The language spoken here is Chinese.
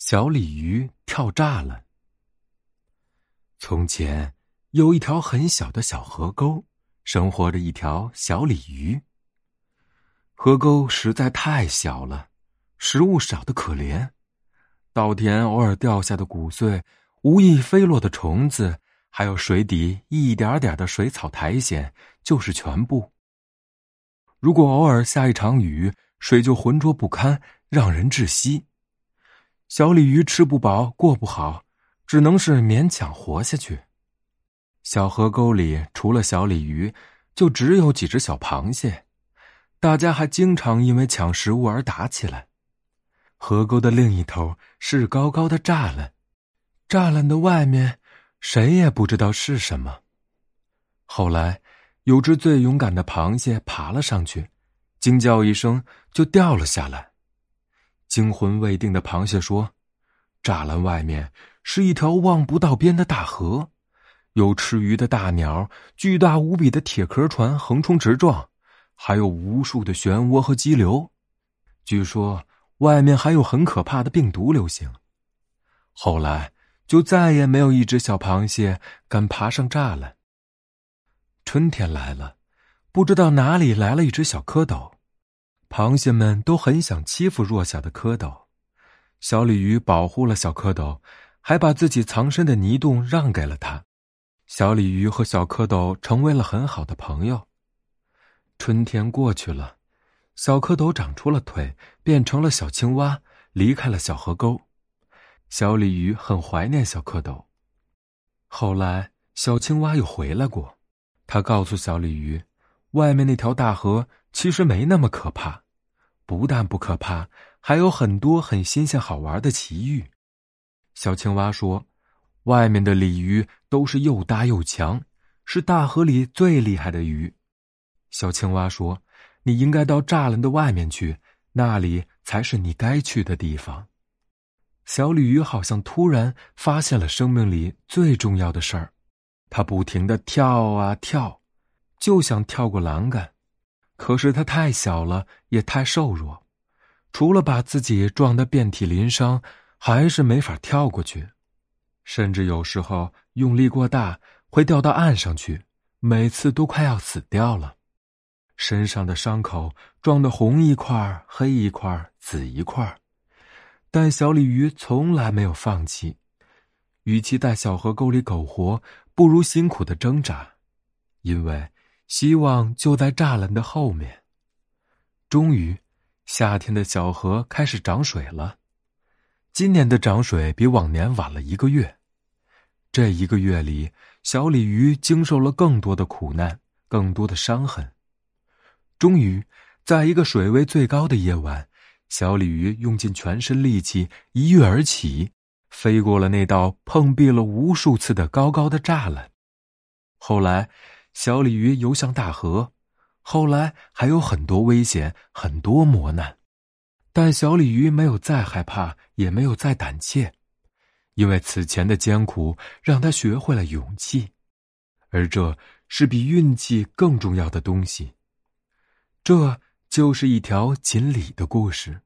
小鲤鱼跳栅栏。从前有一条很小的小河沟，生活着一条小鲤鱼。河沟实在太小了，食物少的可怜，稻田偶尔掉下的谷穗，无意飞落的虫子，还有水底一点点的水草苔藓，就是全部。如果偶尔下一场雨，水就浑浊不堪，让人窒息。小鲤鱼吃不饱，过不好，只能是勉强活下去。小河沟里除了小鲤鱼，就只有几只小螃蟹，大家还经常因为抢食物而打起来。河沟的另一头是高高的栅栏，栅栏的外面谁也不知道是什么。后来，有只最勇敢的螃蟹爬了上去，惊叫一声就掉了下来。惊魂未定的螃蟹说：“栅栏外面是一条望不到边的大河，有吃鱼的大鸟，巨大无比的铁壳船横冲直撞，还有无数的漩涡和激流。据说外面还有很可怕的病毒流行。”后来就再也没有一只小螃蟹敢爬上栅栏。春天来了，不知道哪里来了一只小蝌蚪。螃蟹们都很想欺负弱小的蝌蚪，小鲤鱼保护了小蝌蚪，还把自己藏身的泥洞让给了它。小鲤鱼和小蝌蚪成为了很好的朋友。春天过去了，小蝌蚪长出了腿，变成了小青蛙，离开了小河沟。小鲤鱼很怀念小蝌蚪。后来，小青蛙又回来过，他告诉小鲤鱼。外面那条大河其实没那么可怕，不但不可怕，还有很多很新鲜好玩的奇遇。小青蛙说：“外面的鲤鱼都是又大又强，是大河里最厉害的鱼。”小青蛙说：“你应该到栅栏的外面去，那里才是你该去的地方。”小鲤鱼好像突然发现了生命里最重要的事儿，它不停的跳啊跳。就想跳过栏杆，可是它太小了，也太瘦弱，除了把自己撞得遍体鳞伤，还是没法跳过去。甚至有时候用力过大，会掉到岸上去，每次都快要死掉了。身上的伤口撞得红一块、黑一块、紫一块，但小鲤鱼从来没有放弃。与其在小河沟里苟活，不如辛苦的挣扎，因为。希望就在栅栏的后面。终于，夏天的小河开始涨水了。今年的涨水比往年晚了一个月。这一个月里，小鲤鱼经受了更多的苦难，更多的伤痕。终于，在一个水位最高的夜晚，小鲤鱼用尽全身力气一跃而起，飞过了那道碰壁了无数次的高高的栅栏。后来。小鲤鱼游向大河，后来还有很多危险，很多磨难，但小鲤鱼没有再害怕，也没有再胆怯，因为此前的艰苦让他学会了勇气，而这是比运气更重要的东西。这就是一条锦鲤的故事。